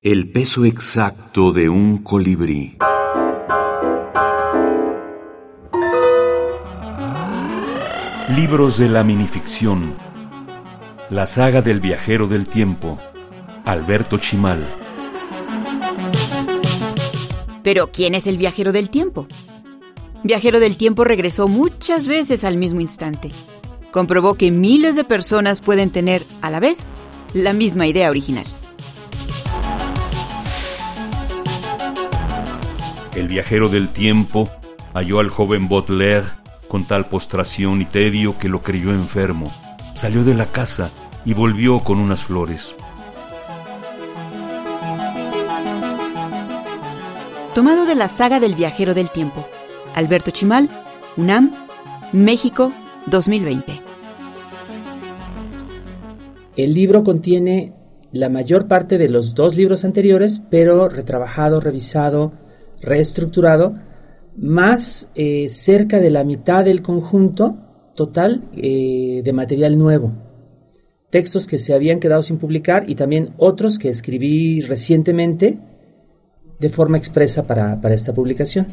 El peso exacto de un colibrí. Libros de la minificción. La saga del viajero del tiempo. Alberto Chimal. Pero ¿quién es el viajero del tiempo? Viajero del tiempo regresó muchas veces al mismo instante. Comprobó que miles de personas pueden tener, a la vez, la misma idea original. El viajero del tiempo halló al joven Baudelaire con tal postración y tedio que lo creyó enfermo. Salió de la casa y volvió con unas flores. Tomado de la saga del viajero del tiempo. Alberto Chimal, UNAM, México, 2020. El libro contiene la mayor parte de los dos libros anteriores, pero retrabajado, revisado, reestructurado, más eh, cerca de la mitad del conjunto total eh, de material nuevo. Textos que se habían quedado sin publicar y también otros que escribí recientemente de forma expresa para, para esta publicación.